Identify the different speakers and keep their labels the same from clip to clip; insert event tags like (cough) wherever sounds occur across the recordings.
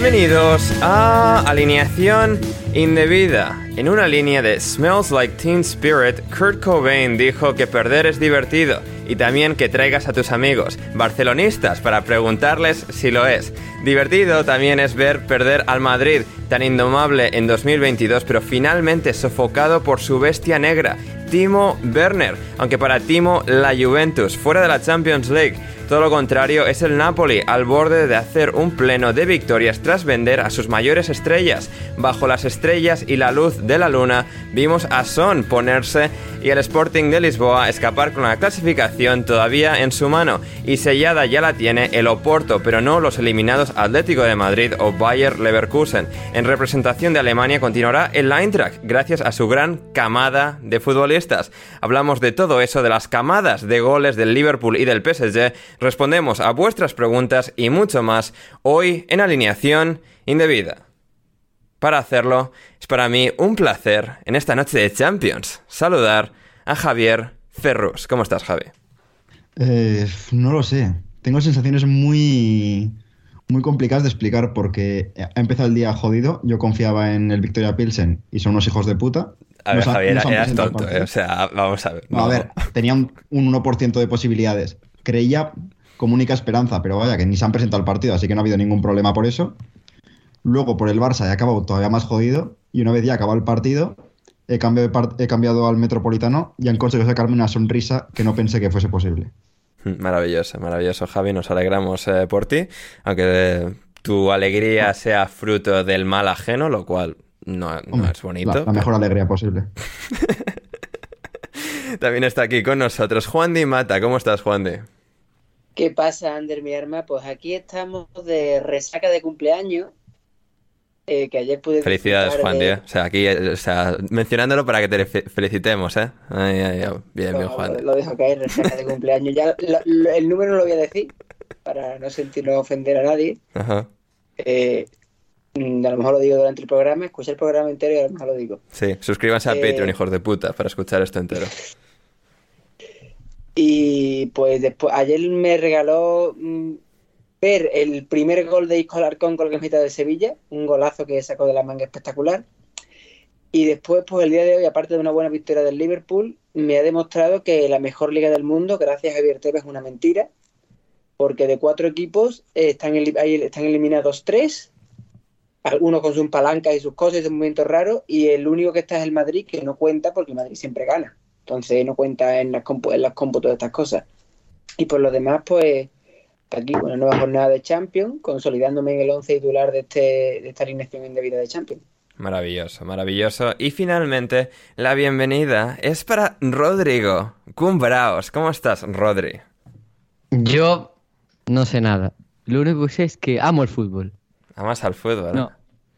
Speaker 1: Bienvenidos a Alineación Indebida. En una línea de Smells Like Teen Spirit, Kurt Cobain dijo que perder es divertido y también que traigas a tus amigos barcelonistas para preguntarles si lo es. Divertido también es ver perder al Madrid, tan indomable en 2022, pero finalmente sofocado por su bestia negra, Timo Werner, aunque para Timo la Juventus, fuera de la Champions League. Todo lo contrario es el Napoli, al borde de hacer un pleno de victorias tras vender a sus mayores estrellas. Bajo las estrellas y la luz de la luna, vimos a Son ponerse y el Sporting de Lisboa escapar con la clasificación todavía en su mano. Y sellada ya la tiene el Oporto, pero no los eliminados Atlético de Madrid o Bayer Leverkusen. En representación de Alemania continuará el Eintracht, gracias a su gran camada de futbolistas. Hablamos de todo eso, de las camadas de goles del Liverpool y del PSG respondemos a vuestras preguntas y mucho más hoy en alineación indebida. Para hacerlo, es para mí un placer en esta noche de Champions saludar a Javier Ferrus. ¿Cómo estás, Javi?
Speaker 2: Eh, no lo sé. Tengo sensaciones muy, muy complicadas de explicar porque ha empezado el día jodido. Yo confiaba en el Victoria Pilsen y son unos hijos de puta.
Speaker 1: A ver, Javier, eras tonto, eh, o sea, vamos a ver.
Speaker 2: A ver, tenían un 1% de posibilidades creía como única esperanza, pero vaya, que ni se han presentado al partido, así que no ha habido ningún problema por eso. Luego por el Barça he acabado todavía más jodido y una vez ya acabado el partido he cambiado, he cambiado al Metropolitano y han conseguido sacarme una sonrisa que no pensé que fuese posible.
Speaker 1: Maravilloso, maravilloso Javi, nos alegramos eh, por ti, aunque tu alegría sea fruto del mal ajeno, lo cual no, es bonito.
Speaker 2: La, mejor alegría posible. (laughs)
Speaker 1: También está aquí con nosotros Juan Di Mata. ¿Cómo estás, Juan Di?
Speaker 3: ¿Qué pasa, Ander, mi arma? Pues aquí estamos de resaca de cumpleaños. Eh, que ayer pude.
Speaker 1: Felicidades, Juan Di. O sea, aquí, o sea, mencionándolo para que te felicitemos, ¿eh? Ay, ay, Bien, bien, Juan.
Speaker 3: Lo dejo caer, resaca de cumpleaños. Ya el número no lo voy a decir para no sentirlo ofender a nadie. Ajá. Eh, mm, a lo mejor lo digo durante el programa, escuché el programa entero y a lo mejor lo digo.
Speaker 1: Sí, suscríbanse a eh, Patreon, hijos de puta, para escuchar esto entero. (laughs)
Speaker 3: Y pues después, ayer me regaló mm, ver el primer gol de Isco Alarcón con la camiseta de Sevilla, un golazo que sacó de la manga espectacular. Y después, pues el día de hoy, aparte de una buena victoria del Liverpool, me ha demostrado que la mejor liga del mundo, gracias a Javier Tebas, es una mentira. Porque de cuatro equipos están, están eliminados tres, algunos con sus palancas y sus cosas, es un momento raro, y el único que está es el Madrid, que no cuenta porque el Madrid siempre gana. Entonces no cuenta en las, en las cómputos de estas cosas. Y por lo demás, pues aquí una nueva jornada de Champions, consolidándome en el 11 titular de, este, de esta alineación indebida de Champions.
Speaker 1: Maravilloso, maravilloso. Y finalmente, la bienvenida es para Rodrigo Cumbraos. ¿Cómo estás, Rodri?
Speaker 4: Yo no sé nada. Lo único que sé es que amo el fútbol.
Speaker 1: Amas al fútbol.
Speaker 4: No,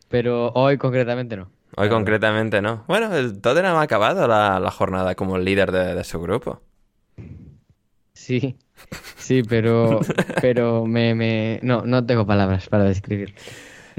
Speaker 4: pero hoy concretamente no.
Speaker 1: Hoy concretamente no. Bueno, el Tottenham ha acabado la, jornada como líder de, su grupo.
Speaker 4: Sí, sí, pero, (laughs) pero me, me... No, no tengo palabras para describir.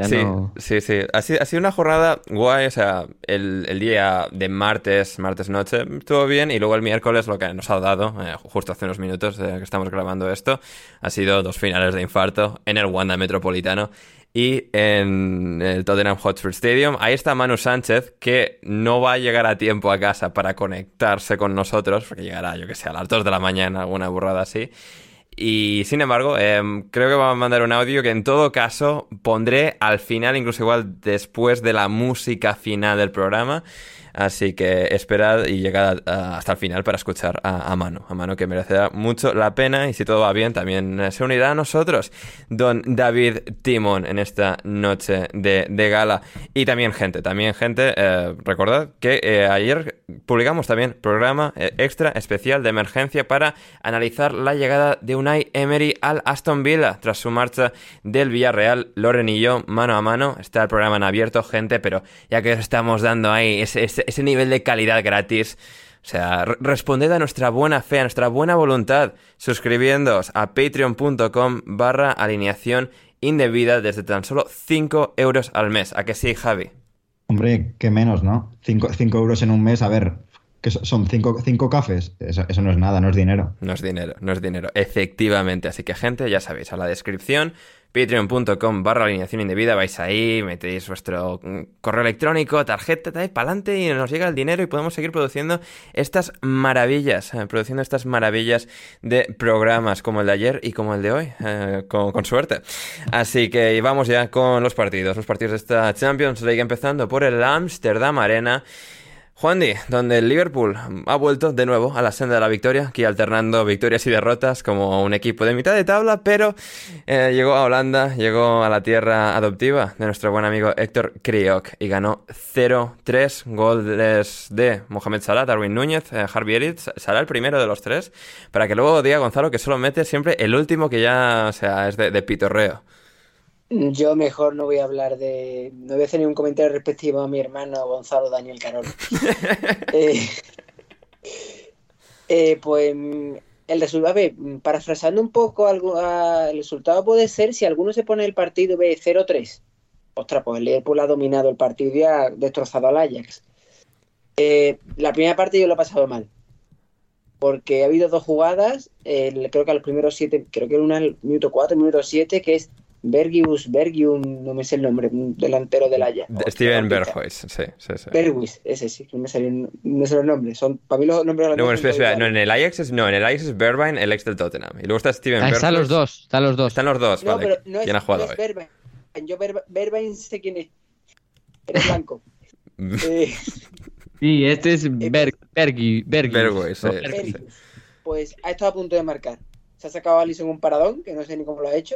Speaker 1: sí, sí, sí. Ha sido, ha sido, una jornada guay. O sea, el, el, día de martes, martes noche, estuvo bien. Y luego el miércoles, lo que nos ha dado, eh, justo hace unos minutos de que estamos grabando esto, ha sido dos finales de infarto en el Wanda Metropolitano y en el Tottenham Hotspur Stadium. Ahí está Manu Sánchez, que no va a llegar a tiempo a casa para conectarse con nosotros, porque llegará, yo que sé, a las 2 de la mañana, alguna burrada así. Y sin embargo, em, creo que va a mandar un audio que en todo caso pondré al final, incluso igual después de la música final del programa. Así que esperad y llegad hasta el final para escuchar a, Mano. A Mano que merecerá mucho la pena y si todo va bien también eh, se unirá a nosotros don David Timón en esta noche de, gala. Y también gente, también gente, eh, recordad que eh, ayer publicamos también programa extra especial de emergencia para analizar la llegada de Unai Emery al Aston Villa tras su marcha del Villarreal. Loren y yo, mano a mano, está el programa en abierto, gente, pero ya que os estamos dando ahí ese ese, nivel de calidad gratis. O sea, responded a nuestra buena fe, a nuestra buena voluntad, suscribiéndoos a patreon.com barra alineación indebida desde tan solo 5 euros al mes. ¿A que sí, Javi?
Speaker 2: Hombre, qué menos, ¿no? 5 euros en un mes, a ver, que son cinco, cinco cafés. Eso, eso, no es nada, no es dinero.
Speaker 1: No es dinero, no es dinero. Efectivamente. Así que, gente, ya sabéis, a la descripción, patreon.com barra alineación indebida, vais ahí, metéis vuestro mm, correo electrónico, tarjeta, para adelante y nos llega el dinero y podemos seguir produciendo estas maravillas, eh, produciendo estas maravillas de programas como el de ayer y como el de hoy, eh, con, con, suerte. Así que vamos ya con los partidos, los partidos de esta Champions League, empezando por el Amsterdam Arena. Juan Di, donde el Liverpool ha vuelto de nuevo a la senda de la victoria, aquí alternando victorias y derrotas como un equipo de mitad de tabla, pero eh, llegó a Holanda, llegó a la tierra adoptiva de nuestro buen amigo Héctor Kriok y ganó 0-3 goles de Mohamed Salah, Darwin Núñez, eh, Harvey Elliott, Salah el primero de los tres, para que luego diga Gonzalo que solo mete siempre el último que ya o sea, es de pitorreo.
Speaker 3: Yo mejor no voy a hablar de. No voy a hacer ningún comentario respectivo a mi hermano Gonzalo Daniel Carol. (laughs) eh, eh, pues el resultado, a ver, parafrasando un poco algo, el resultado puede ser si alguno se pone el partido ve 0-3. Ostras, pues el Liverpool ha dominado el partido y ha destrozado al Ajax. Eh, la primera parte yo lo he pasado mal. Porque ha habido dos jugadas, creo que a los primeros siete, creo que era una al minuto 4, minuto 7, que es Bergius, Bergium, no me sé el nombre, un delantero del Ajax.
Speaker 1: Steven Berghuis, sí, sí, sí.
Speaker 3: Berghuis, ese sí, no me salió no sé los nombres. Son, para mí los nombres
Speaker 1: No, bueno, espera, espera, no, en el Ajax es, no, en el Ajax es Bergwijn, el ex del Tottenham. Y luego está Steven
Speaker 4: ah,
Speaker 1: Berghuis.
Speaker 4: Están los dos, están los dos.
Speaker 1: Están los dos,
Speaker 3: no,
Speaker 1: vale.
Speaker 3: Pero no
Speaker 1: ¿Quién
Speaker 3: es,
Speaker 1: ha jugado
Speaker 3: no es? Bergwijn. Yo Ber, Bergwijn sé quién es. Eres blanco. (laughs) eh,
Speaker 4: Sí, este es Berg, Bergi, Bergi.
Speaker 1: Berghuis,
Speaker 4: No,
Speaker 1: sí.
Speaker 3: Bergius. Pues ha estado a punto de marcar. Se ha sacado a Alisson un paradón, que no sé ni cómo lo ha hecho,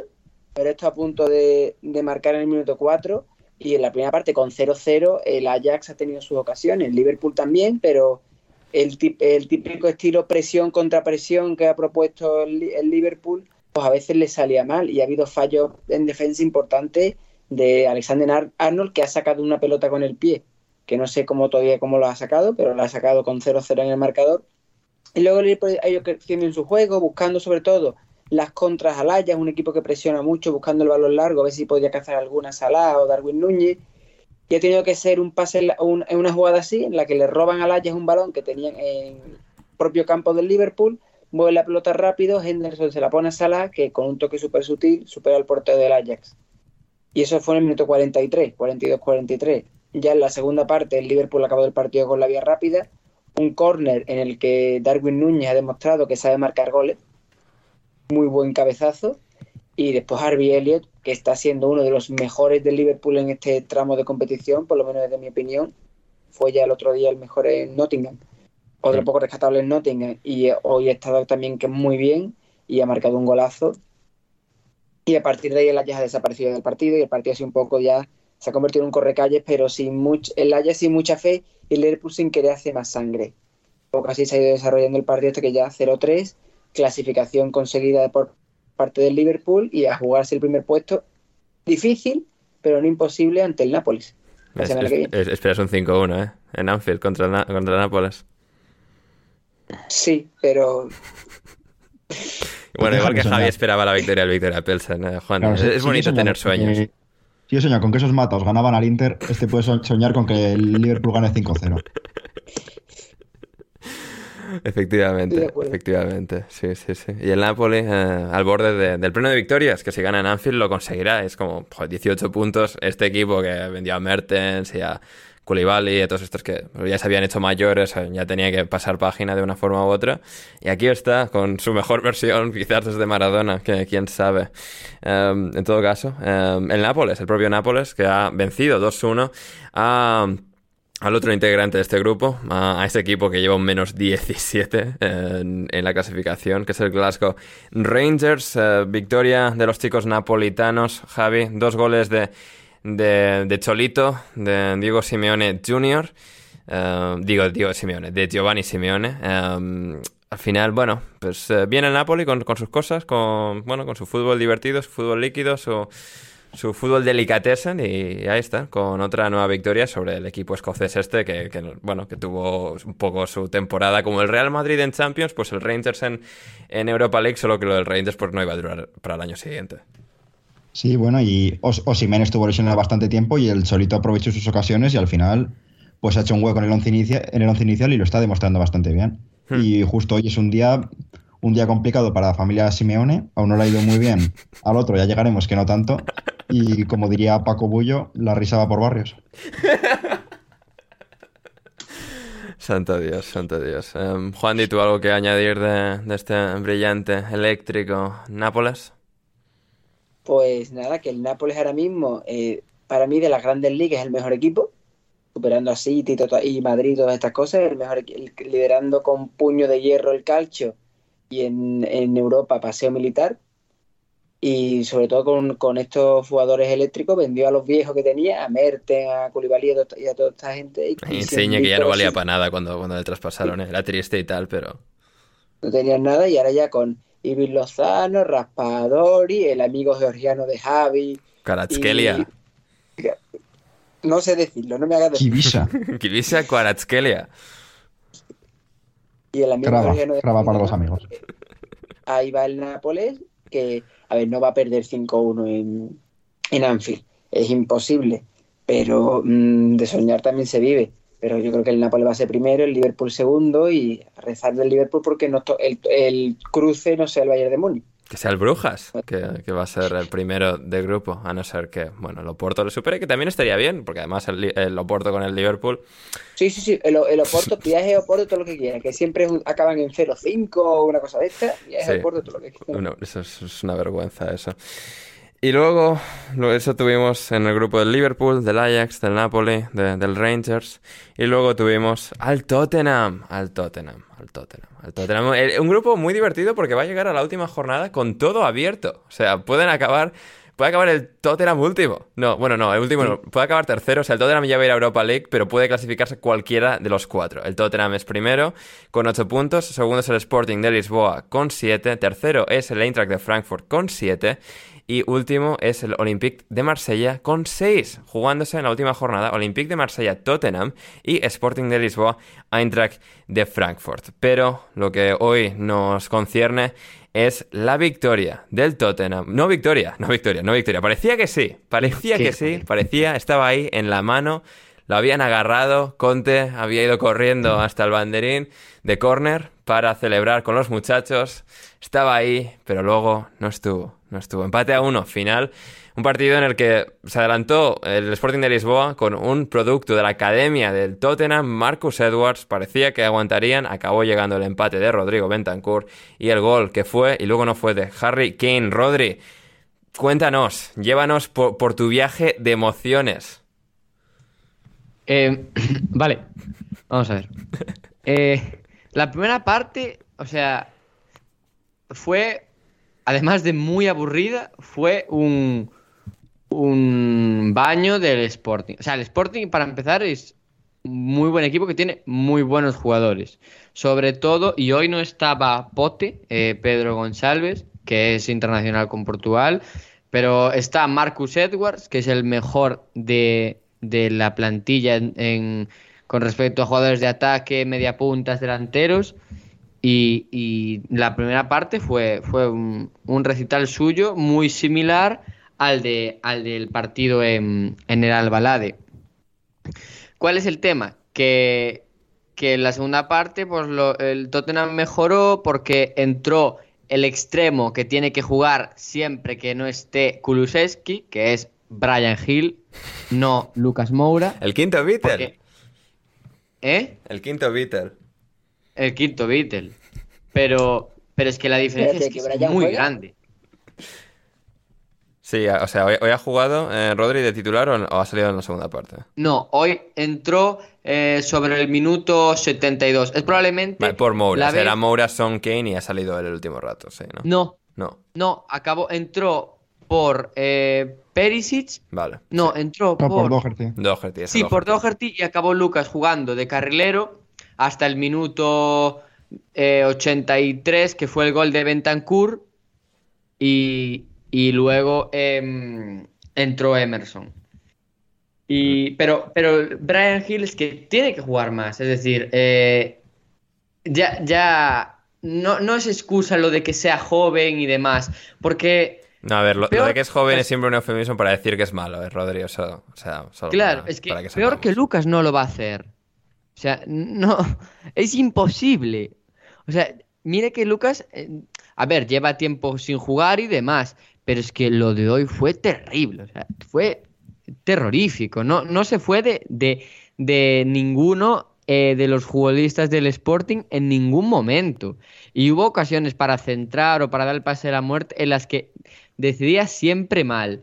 Speaker 3: pero está a punto de, de marcar en el minuto 4. Y en la primera parte, con 0-0, el Ajax ha tenido sus ocasiones, el Liverpool también, pero el, típico estilo presión contra presión que ha propuesto el, Li- el Liverpool, pues a veces le salía mal. Y ha habido fallos en defensa importantes de Alexander Ar- Arnold, que ha sacado una pelota con el pie, que no sé cómo todavía cómo lo ha sacado, pero lo ha sacado con 0-0 en el marcador. Y luego el Liverpool ha en su juego, buscando sobre todo las contras al Ajax, un equipo que presiona mucho, buscando el balón largo, a ver si podía cazar alguna Salah o Darwin Núñez. Y ha tenido que ser un pase, en una jugada así, en la que le roban al Ajax un balón que tenían en el propio campo del Liverpool, mueve la pelota rápido, Henderson se la pone a Salah, que con un toque súper sutil supera al portero del Ajax. Y eso fue en el minuto 43, 42-43. Ya en la segunda parte, el Liverpool acabó el partido con la vía rápida, un córner en el que Darwin Núñez ha demostrado que sabe marcar goles, muy buen cabezazo, y después Harvey Elliott, que está siendo uno de los mejores del Liverpool en este tramo de competición, por lo menos desde mi opinión, fue ya el otro día el mejor en Nottingham, otro
Speaker 1: Mm.
Speaker 3: poco rescatable en Nottingham, y eh, hoy ha estado también que muy bien, y ha marcado un golazo, y a partir de ahí el Ajax ha desaparecido del partido, y el partido así un poco ya se ha convertido en un correcalles, pero sin much, el Ajax sin mucha fe, y el Liverpool sin querer hacer más sangre. Poco así se ha ido desarrollando el partido hasta que ya 0-3, clasificación conseguida por parte del Liverpool y a jugarse el primer puesto. Difícil, pero no imposible ante el Nápoles.
Speaker 1: Es- es- esperas un 5-1, ¿eh? En Anfield contra, Na- contra Nápoles.
Speaker 3: Sí, pero (laughs)
Speaker 1: Bueno, igual
Speaker 2: que
Speaker 1: Javi esperaba la victoria del Victoria Pilsen, eh, Juan.
Speaker 2: Claro,
Speaker 1: es, bonito tener sueños.
Speaker 2: que- Si yo soñaba con que esos matos ganaban al Inter, este puede so- soñar con que el Liverpool gane 5-0. (laughs)
Speaker 1: Efectivamente, efectivamente. Sí, sí, sí. Y el Napoli eh, al borde de- del pleno de victorias, que si gana en Anfield lo conseguirá. Es como joder, 18 puntos. Este equipo que vendió a Mertens y a Koulibaly y a todos estos que ya se habían hecho mayores, eh, ya tenía que pasar página de una forma u otra. Y aquí está, con su mejor (laughs) versión, quizás desde Maradona, que quién sabe. Um, en todo caso, um, el Nápoles, el propio Nápoles, que ha vencido 2-1 a al otro integrante de este grupo, a, a ese equipo que lleva un menos 17 en, en la clasificación, que es el Glasgow Rangers. Eh, victoria de los chicos napolitanos, Javi, dos goles de, de, Cholito, de Diego Simeone Jr., eh, digo Diego Simeone, de Giovanni Simeone. Eh, al final, bueno, pues eh, viene el Napoli con, con sus cosas, con, bueno, con su fútbol divertido, su fútbol líquido, su, su fútbol delicatessen y ahí está, con otra nueva victoria sobre el equipo escocés este que, que, bueno, que tuvo un poco su temporada como el Real Madrid en Champions, pues el Rangers en, en Europa League, solo que lo del Rangers pues no iba a durar para el año siguiente.
Speaker 2: Sí, bueno, y Os Osimhen estuvo lesionado bastante tiempo y el solito aprovechó sus ocasiones y al final pues ha hecho un hueco en el once, en el once inicial y lo está demostrando bastante bien.
Speaker 1: Hmm.
Speaker 2: Y justo hoy es un día, un día complicado para la familia Simeone, a uno le ha ido muy bien, al otro ya llegaremos que no tanto, (laughs) y como diría Paco Bullo, la risa va por barrios.
Speaker 1: Santo Dios, santo Dios. Em, Juan, ¿y tú algo que añadir de, de este brillante eléctrico Nápoles?
Speaker 3: Pues nada, que el Nápoles ahora mismo, eh, para mí de las grandes ligas es el mejor equipo, superando a City y, Madrid y todas estas cosas, el mejor el- liderando con puño de hierro el calcio y en, en Europa paseo militar. Y sobre todo con, con estos jugadores eléctricos, vendió a los viejos que tenía, a Merten, a Koulibaly y a, toda esta gente. Y,
Speaker 1: Insigne, que ya no valía para nada cuando, cuando le traspasaron, ¿eh? Era triste y tal, pero...
Speaker 3: no tenían nada y ahora ya con Ibil Lozano, Raspadori, el amigo georgiano de Javi.
Speaker 1: Karatskelia.
Speaker 3: y- (laughs) No sé decirlo, no me hagas decirlo.
Speaker 2: Kibisa, (laughs)
Speaker 1: Kivisa Karatskelia.
Speaker 3: Y el amigo
Speaker 2: graba,
Speaker 3: georgiano de
Speaker 2: graba
Speaker 3: Javi,
Speaker 2: para los amigos.
Speaker 3: Ahí va el Nápoles, que, a ver, no va a perder 5-1 en, en Anfield. Es imposible, pero mm, de soñar también se vive. Pero yo creo que el Nápoles va a ser primero, el Liverpool segundo y rezar del Liverpool porque no el, el cruce no sea el Bayern de Múnich.
Speaker 1: Que sea el Brujas, que, que va a ser el primero de grupo, a no ser que, bueno, el Oporto le supere, que también estaría bien, porque además el, el Oporto con el Liverpool
Speaker 3: Sí, sí, sí, el, el Oporto, (laughs) viaje Oporto, todo lo que quiera, que siempre acaban en 0-5 o una cosa de esta, viaje
Speaker 1: Sí.
Speaker 3: Oporto, todo lo que quiera.
Speaker 1: No, eso es, es una vergüenza eso. Y luego, eso tuvimos en el grupo del Liverpool, del Ajax, del Napoli, de- del Rangers. Y luego tuvimos al Tottenham, al Tottenham, al Tottenham, al Tottenham. Eh, Un grupo muy divertido porque va a llegar a la última jornada con todo abierto. O sea, pueden acabar... Puede acabar el Tottenham último. No, bueno, no, el último no. Puede acabar tercero. O sea, el Tottenham ya va a ir a Europa League, pero puede clasificarse cualquiera de los cuatro. El Tottenham es primero con 8 puntos. Segundo es el Sporting de Lisboa con 7. Tercero es el Eintracht de Frankfurt con 7. Y último es el Olympique de Marsella con 6, jugándose en la última jornada Olympique de Marsella Tottenham y Sporting de Lisboa Eintracht de Frankfurt. Pero lo que hoy nos concierne es la victoria del Tottenham. No victoria, no victoria, no victoria. Parecía que sí, parecía que sí, parecía, estaba ahí en la mano. Lo habían agarrado, Conte había ido corriendo hasta el banderín de córner para celebrar con los muchachos. Estaba ahí, pero luego no estuvo, no estuvo. Empate a uno, final. Un partido en el que se adelantó el Sporting de Lisboa con un producto de la academia del Tottenham, Marcus Edwards. Parecía que aguantarían, acabó llegando el empate de Rodrigo Bentancur y el gol que fue y luego no fue de Harry Kane. Rodri, cuéntanos, llévanos por, por tu viaje de emociones.
Speaker 4: Eh, (coughs) vale, vamos a ver. Eh, la primera parte, o sea, fue, además de muy aburrida, fue un, un baño del Sporting. O sea, el Sporting, para empezar, es muy buen equipo que tiene muy buenos jugadores. Sobre todo, y hoy no estaba Pote, eh, Pedro González, que es internacional con Portugal, pero está Marcus Edwards, que es el mejor de, de la plantilla con respecto a jugadores de ataque, media puntas, delanteros. Y, y la primera parte fue, fue un, un recital suyo muy similar al, de, al del partido en, en el Albalade. ¿Cuál es el tema? Que, que en la segunda parte pues lo- el Tottenham mejoró porque entró el extremo que tiene que jugar siempre que no esté Kulusevski, que es Brian Hill, no Lucas Moura.
Speaker 1: El quinto Beatle.
Speaker 4: Porque- ¿Eh?
Speaker 1: El quinto Beatle.
Speaker 4: El quinto Beatle. Pero, pero es que la diferencia
Speaker 3: Espérate,
Speaker 4: es que
Speaker 3: ¿que
Speaker 4: es
Speaker 3: Brian
Speaker 4: muy
Speaker 3: juega?
Speaker 4: grande.
Speaker 1: Sí, o sea, hoy, hoy ha jugado eh, Rodri de titular o, o ha salido en la segunda parte.
Speaker 4: No, hoy entró eh, sobre el minuto 72. Es probablemente.
Speaker 1: Vale, por Moura.
Speaker 4: la
Speaker 1: O sea, era Moura, Son Kane y ha salido él el último rato, sí, ¿no?
Speaker 4: No,
Speaker 1: No,
Speaker 4: no, acabó, entró por eh, Perisic.
Speaker 1: vale.
Speaker 4: No, entró
Speaker 2: No, por
Speaker 4: por.
Speaker 2: Doherty.
Speaker 4: Sí, por.
Speaker 1: Doherty
Speaker 4: y acabó Lucas jugando de carrilero hasta el minuto eh, 83, que fue el gol de Bentancur. Y, y luego em, entró Emerson. Y, pero, pero Brian Hill es que tiene que jugar más. Es decir, eh, ya, ya no, no es excusa lo de que sea joven y demás. Porque
Speaker 1: No, a ver, lo, de que es joven es siempre un eufemismo para decir que es malo, es Rodri, eso, o sea, solo
Speaker 4: Claro,
Speaker 1: para-
Speaker 4: es que
Speaker 1: para
Speaker 4: peor que Lucas no lo va a hacer. O sea, no, (laughs) es imposible. O sea, mire que Lucas, eh, a ver, lleva tiempo sin jugar y demás, pero es que lo de hoy fue terrible, o sea, fue terrorífico. No, no se fue de, de, de ninguno eh, de los futbolistas del Sporting en ningún momento. Y hubo ocasiones para centrar o para dar el pase de la muerte en las que decidía siempre mal.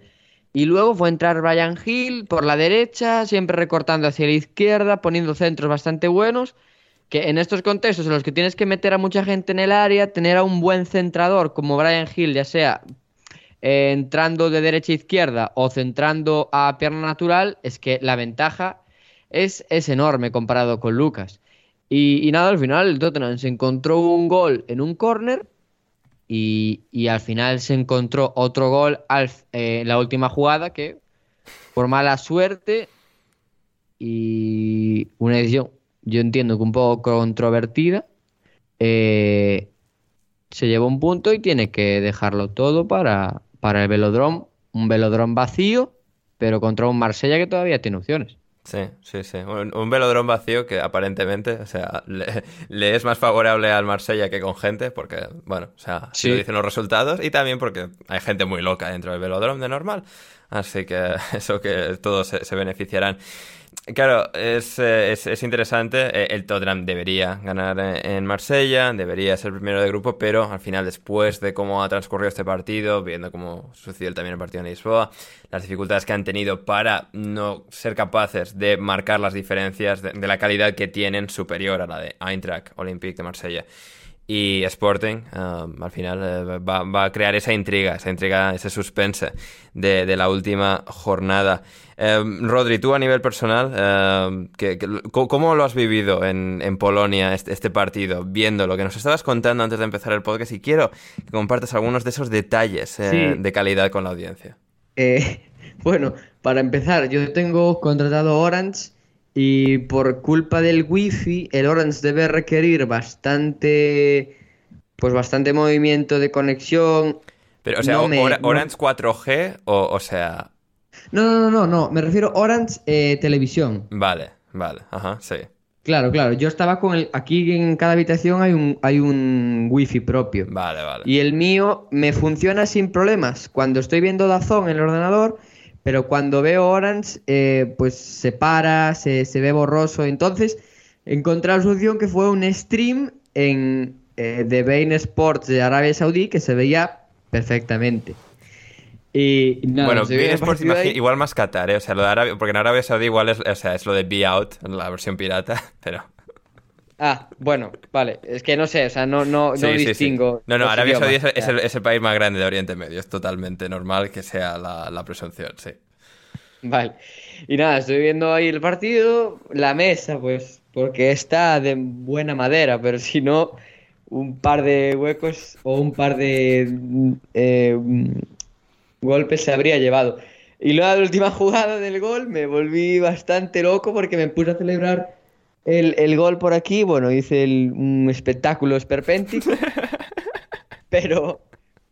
Speaker 4: Y luego fue entrar Brian Hill por la derecha, siempre recortando hacia la izquierda, poniendo centros bastante buenos. Que en estos contextos en los que tienes que meter a mucha gente en el área, tener a un buen centrador como Brian Hill, ya sea eh, entrando de derecha a izquierda o centrando a pierna natural, es que la ventaja es, es enorme comparado con Lucas. Y, y nada, al final el Tottenham se encontró un gol en un córner y, al final se encontró otro gol al, eh, en la última jugada que por mala suerte y una decisión yo entiendo que un poco controvertida eh, se lleva un punto y tiene que dejarlo todo para, para el velodrome un velodrome vacío pero contra un Marsella que todavía tiene opciones
Speaker 1: Sí, sí, sí. Un, un velodrome vacío que aparentemente, o sea, le, le es más favorable al Marsella que con gente, porque, bueno, o sea,
Speaker 4: Sí.
Speaker 1: lo dicen los resultados, y también porque hay gente muy loca dentro del velodrome de normal. Así que (laughs) eso que todos se, se beneficiarán. Claro, es, eh, es, es interesante. Eh, El Tottenham debería ganar en Marsella, debería ser primero de grupo, pero al final, después de cómo ha transcurrido este partido, viendo cómo sucedió también el partido en Lisboa, las dificultades que han tenido para no ser capaces de marcar las diferencias de, de la calidad que tienen superior a la de Eintracht Olympique de Marsella. Y Sporting, um, al final, eh, va, va a crear esa intriga, esa intriga, ese suspense de, de la última jornada. Em, Rodri, tú a nivel personal, em, ¿qué- qué- co- ¿cómo lo has vivido en, en Polonia este, este partido? Viendo lo que nos estabas contando antes de empezar el podcast y quiero que compartas algunos de esos detalles eh,
Speaker 4: Sí.
Speaker 1: de calidad con la audiencia.
Speaker 4: Eh, (laughs) bueno, para empezar, yo tengo contratado Orange y por culpa del wifi, el Orange debe requerir bastante, pues bastante movimiento de conexión.
Speaker 1: Pero, o sea,
Speaker 4: No me-
Speaker 1: Ora-
Speaker 4: no-
Speaker 1: Orange 4G o, o sea...
Speaker 4: No, no, no, no, no, me refiero Orange eh, Televisión.
Speaker 1: Vale, vale, ajá, sí.
Speaker 4: Claro, claro, yo estaba con el, aquí en cada habitación hay un, hay un wifi propio.
Speaker 1: Vale, vale.
Speaker 4: Y el mío me funciona sin problemas cuando estoy viendo Dazón en el ordenador, pero cuando veo Orange, eh, pues se para, se, se ve borroso. Entonces, encontré la solución que fue un stream en eh, de Bein Sports de Arabia Saudí que se veía perfectamente. Y, nada,
Speaker 1: bueno,
Speaker 4: el
Speaker 1: Sports,
Speaker 4: ahí.
Speaker 1: igual más Qatar, ¿eh? O sea, lo de Arabia, porque en Arabia Saudí igual es, o sea, es lo de Be Out, la versión pirata, (laughs) pero...
Speaker 4: Ah, bueno, vale. Es que no sé, o sea, no, no,
Speaker 1: Sí,
Speaker 4: no
Speaker 1: sí, sí.
Speaker 4: distingo.
Speaker 1: No, no, Arabia Saudí es, es el, es el país más grande de Oriente Medio, es totalmente normal que sea la, la presunción, sí.
Speaker 4: Vale. Y nada, estoy viendo ahí el partido, la mesa, pues, porque está de buena madera, pero si no, un par de huecos o un par de eh, golpes se habría llevado. Y luego la última jugada del gol me volví bastante loco porque me puse a celebrar el, el gol por aquí. Bueno, hice el- un espectáculo esperpéntico, (laughs) pero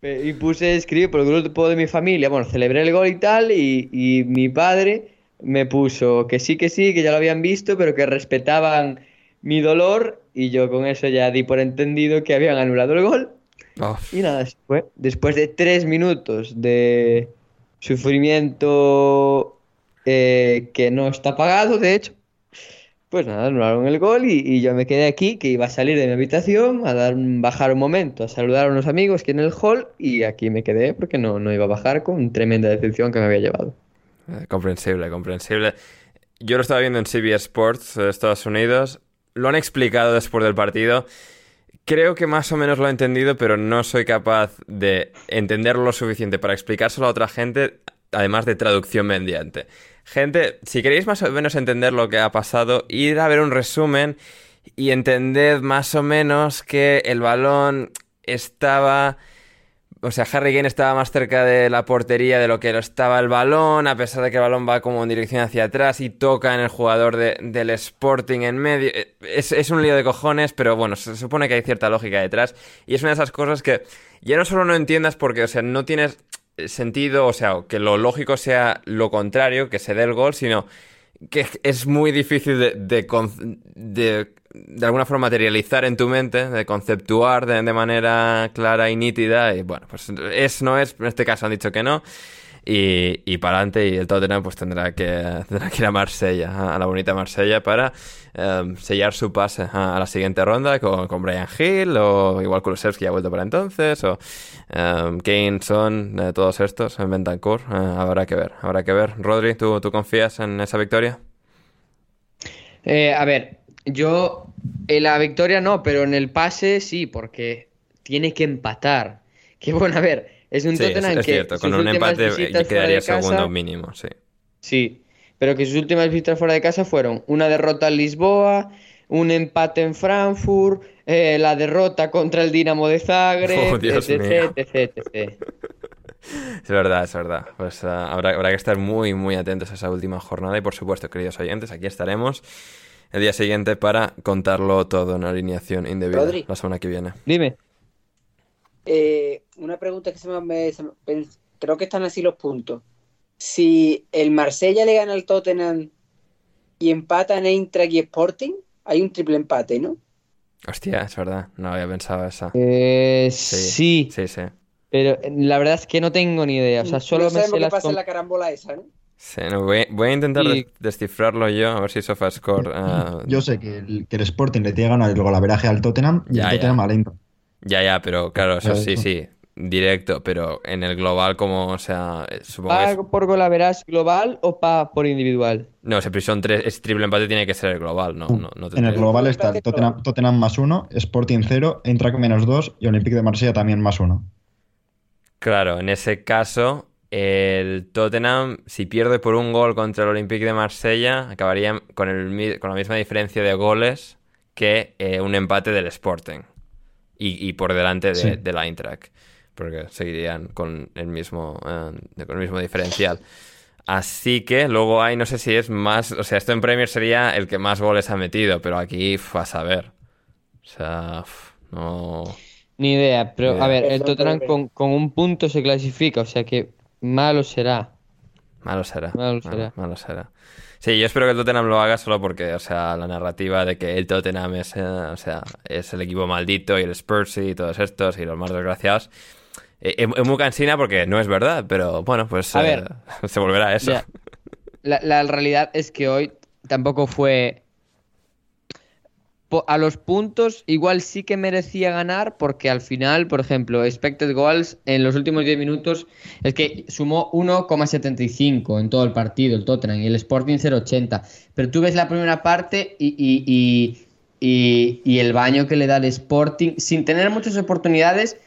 Speaker 4: y puse a escribir por el grupo de mi familia. Bueno, celebré el gol y tal, y, y mi padre me puso que sí, que sí, que ya lo habían visto, pero que respetaban mi dolor, y yo con eso ya di por entendido que habían anulado el gol.
Speaker 1: Oh,
Speaker 4: Y nada, después, después de tres minutos de sufrimiento eh, que no está pagado, de hecho, pues nada, anularon el gol y, yo me quedé aquí, que iba a salir de mi habitación, a bajar un momento, a saludar a unos amigos que en el hall, y aquí me quedé porque no, no iba a bajar con tremenda decepción que me había llevado.
Speaker 1: eh, comprensible, comprensible. Yo lo estaba viendo en CBS Sports de Estados Unidos, lo han explicado después del partido. Creo que más o menos lo he entendido, pero no soy capaz de entenderlo lo suficiente para explicárselo a otra gente, además de traducción mediante. Gente, si queréis más o menos entender lo que ha pasado, ir a ver un resumen y entended más o menos que el balón estaba... O sea, Harry Kane estaba más cerca de la portería de lo que estaba el balón, a pesar de que el balón va como en dirección hacia atrás y toca en el jugador de- del Sporting en medio. Eh, Es, es un lío de cojones, pero bueno, se supone que hay cierta lógica detrás. Y es una de esas cosas que ya no solo no entiendas porque, o sea, no tienes sentido, o sea, que lo lógico sea lo contrario, que se dé el gol, sino que es muy difícil de, de, de, de alguna forma materializar en tu mente, de conceptuar de, de, manera clara y nítida. Y bueno, pues es, no es, en este caso han dicho que no. Y, y para adelante, y el Tottenham pues tendrá que, (laughs) tendrá que ir a Marsella, a la bonita Marsella, para um, sellar su pase a, la siguiente ronda con, con Brian Hill, o igual Kulusevski ha vuelto para entonces, o um, Kane, Son, eh, todos estos en Bentancur. Uh, habrá que ver, habrá que ver. Rodri, ¿tú, tú confías en esa victoria?
Speaker 4: Eh, a ver, yo en la victoria no, pero en el pase sí, porque tiene que empatar. (laughs) Que bueno, a ver, es un
Speaker 1: sí,
Speaker 4: Tottenham
Speaker 1: es, es
Speaker 4: que
Speaker 1: cierto, con un empate quedaría
Speaker 4: casa,
Speaker 1: segundo mínimo, sí.
Speaker 4: Sí, pero que sus últimas visitas fuera de casa fueron una derrota en Lisboa, un empate en Frankfurt, eh, la derrota contra el Dinamo de Zagreb,
Speaker 1: Oh,
Speaker 4: etc,
Speaker 1: mío.
Speaker 4: etc, etc. (laughs)
Speaker 1: Es verdad, es verdad. Pues uh, habrá, habrá que estar muy, muy atentos a esa última jornada y por supuesto, queridos oyentes, aquí estaremos el día siguiente para contarlo todo en alineación indebida
Speaker 3: Rodri.
Speaker 1: la semana que viene.
Speaker 4: Dime.
Speaker 3: Eh, una pregunta que se me, me- se me- creo que están así los puntos. Si el Marsella le gana al Tottenham y empatan Eintracht y Sporting, hay un triple empate, ¿no?
Speaker 1: Hostia, es verdad, no había pensado esa.
Speaker 4: Eh, sí,
Speaker 1: Sí, sí.
Speaker 4: pero eh, la verdad es que no tengo ni idea. O sea, solo
Speaker 3: no
Speaker 4: me
Speaker 3: sabemos
Speaker 4: sé
Speaker 3: qué
Speaker 4: las
Speaker 3: pasa en la carambola esa, ¿no?
Speaker 1: Sí, no, voy, voy a intentar
Speaker 4: Y-
Speaker 1: descifrarlo yo, a ver si SofaScore... uh,
Speaker 2: Yo sé que el, que el Sporting le tiene que ganar el golaveraje al Tottenham y
Speaker 1: Ya,
Speaker 2: el Tottenham
Speaker 1: ya.
Speaker 2: al Eintracht.
Speaker 1: Ya, ya, pero claro, eso sí, sí, directo, pero en el global como, o sea, supongo que es...
Speaker 4: ¿Pa por golaveras global o pa por individual?
Speaker 1: No, si son tres, es triple empate tiene que ser el global, no, no, no
Speaker 2: En el global está el Tottenham, más uno, Sporting cero, Eintracht menos dos y Olympique de Marsella también más uno.
Speaker 1: Claro, en ese caso, el Tottenham, si pierde por un gol contra el Olympique de Marsella, acabaría con, el, con la misma diferencia de goles que eh, un empate del Sporting. Y, y por delante de,
Speaker 2: Sí.
Speaker 1: del Eintracht. Porque seguirían con el mismo, eh, con el mismo diferencial. Así que luego hay, no sé si es más, o sea, esto en Premier sería el que más goles ha metido, pero aquí uf, a saber. O sea, uf, no.
Speaker 4: Ni idea, pero
Speaker 1: Ni
Speaker 4: a ver, el Tottenham con, con un punto se clasifica, o sea que malo será.
Speaker 1: Malo será.
Speaker 4: Malo será.
Speaker 1: malo será. Sí, yo espero que el Tottenham lo haga solo porque, o sea, la narrativa de que el Tottenham es, eh, o sea, es el equipo maldito y el Spurs y todos estos y los más desgraciados. eh, es, muy cansina porque no es verdad, pero bueno, pues
Speaker 4: A
Speaker 1: eh,
Speaker 4: ver. (laughs)
Speaker 1: se volverá a eso.
Speaker 4: La realidad es que hoy tampoco fue. A los puntos, igual sí que merecía ganar, porque al final, por ejemplo, expected goals en los últimos 10 minutos es que sumó 1,75 en todo el partido, el Tottenham, y el Sporting 0,80. Pero tú ves la primera parte y, y- y- y- el baño que le da el Sporting, sin tener muchas oportunidades,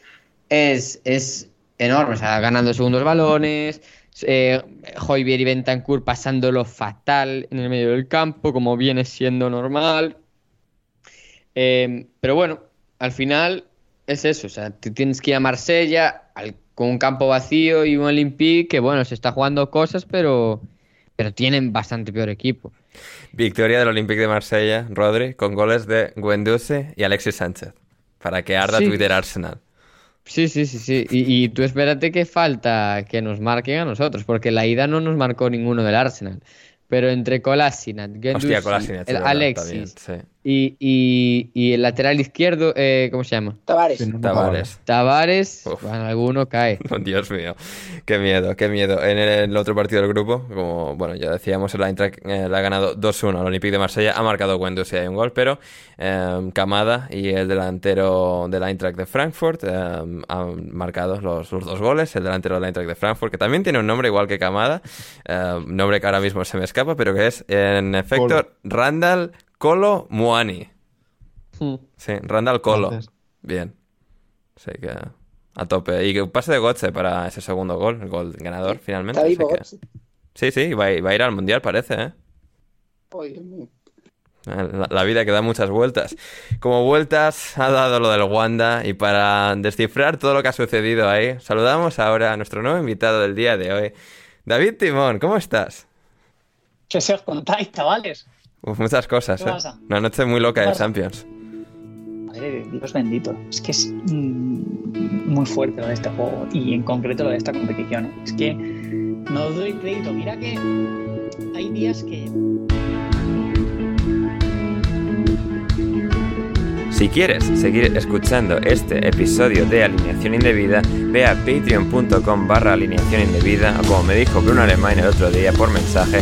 Speaker 4: es, es enorme. O sea, ganando segundos balones, eh, y Bentancur pasándolo fatal en el medio del campo, como viene siendo normal. Eh, pero bueno, al final es eso. O sea, tú tienes que ir a Marsella al- con un campo vacío y un Olympique que, bueno, se está jugando cosas, pero, pero tienen bastante peor equipo.
Speaker 1: Victoria del Olympique de Marsella, Rodri, con goles de Guendouzi y Alexis Sánchez. Para que arda
Speaker 4: Sí.
Speaker 1: Twitter Arsenal.
Speaker 4: Sí, sí, sí, sí. Y, y tú espérate que falta que nos marquen a nosotros, porque la ida no nos marcó ninguno del Arsenal. Pero entre Kolasinac,
Speaker 1: Hostia, Kolasinac,
Speaker 4: el
Speaker 1: es verdad,
Speaker 4: Alexis
Speaker 1: también, sí.
Speaker 4: Y, y- y el lateral izquierdo, eh, ¿cómo se llama?
Speaker 3: Tavares.
Speaker 1: Tavares.
Speaker 4: Tavares, bueno, alguno cae. (laughs)
Speaker 1: Oh, Dios mío, qué miedo, qué miedo. En el otro partido del grupo, como bueno, ya decíamos, el Eintracht eh, le ha ganado 2-1 al Olympique de Marsella, ha marcado Guendouzi hay un gol, pero eh, Kamada y el delantero del Eintracht de Frankfurt eh, han marcado los, los dos goles. El delantero del Eintracht de Frankfurt, que también tiene un nombre igual que Kamada, eh, nombre que ahora mismo se me escapa, pero que es en efecto. Randall Colo Muani.
Speaker 4: Hmm.
Speaker 1: Sí, Randall Colo. Bien. Así que a tope. Y que pase de Gotze para ese segundo gol, el gol ganador finalmente.
Speaker 3: Está vivo,
Speaker 1: que-. Sí, sí, va, a- va a ir al mundial, parece, ¿eh? La vida que da muchas vueltas. Como vueltas ha dado lo del Wanda y para descifrar todo lo que ha sucedido ahí, saludamos ahora a nuestro nuevo invitado del día de hoy, David Timón. ¿Cómo estás?
Speaker 5: ¿Qué se os contáis, chavales?
Speaker 1: Uf, muchas cosas,
Speaker 5: ¿Qué
Speaker 1: ¿eh?
Speaker 5: pasa?
Speaker 1: Una noche muy loca
Speaker 5: ¿Qué
Speaker 1: de? Champions.
Speaker 5: Madre de Dios bendito. Es que es mm, muy fuerte lo de este juego y en concreto lo de esta competición. Es que no doy crédito. Mira que hay días que
Speaker 1: Si quieres seguir escuchando este episodio de Alineación Indebida, ve a patreon.com barra alineación indebida o como me dijo Bruno Alemán el otro día por mensaje,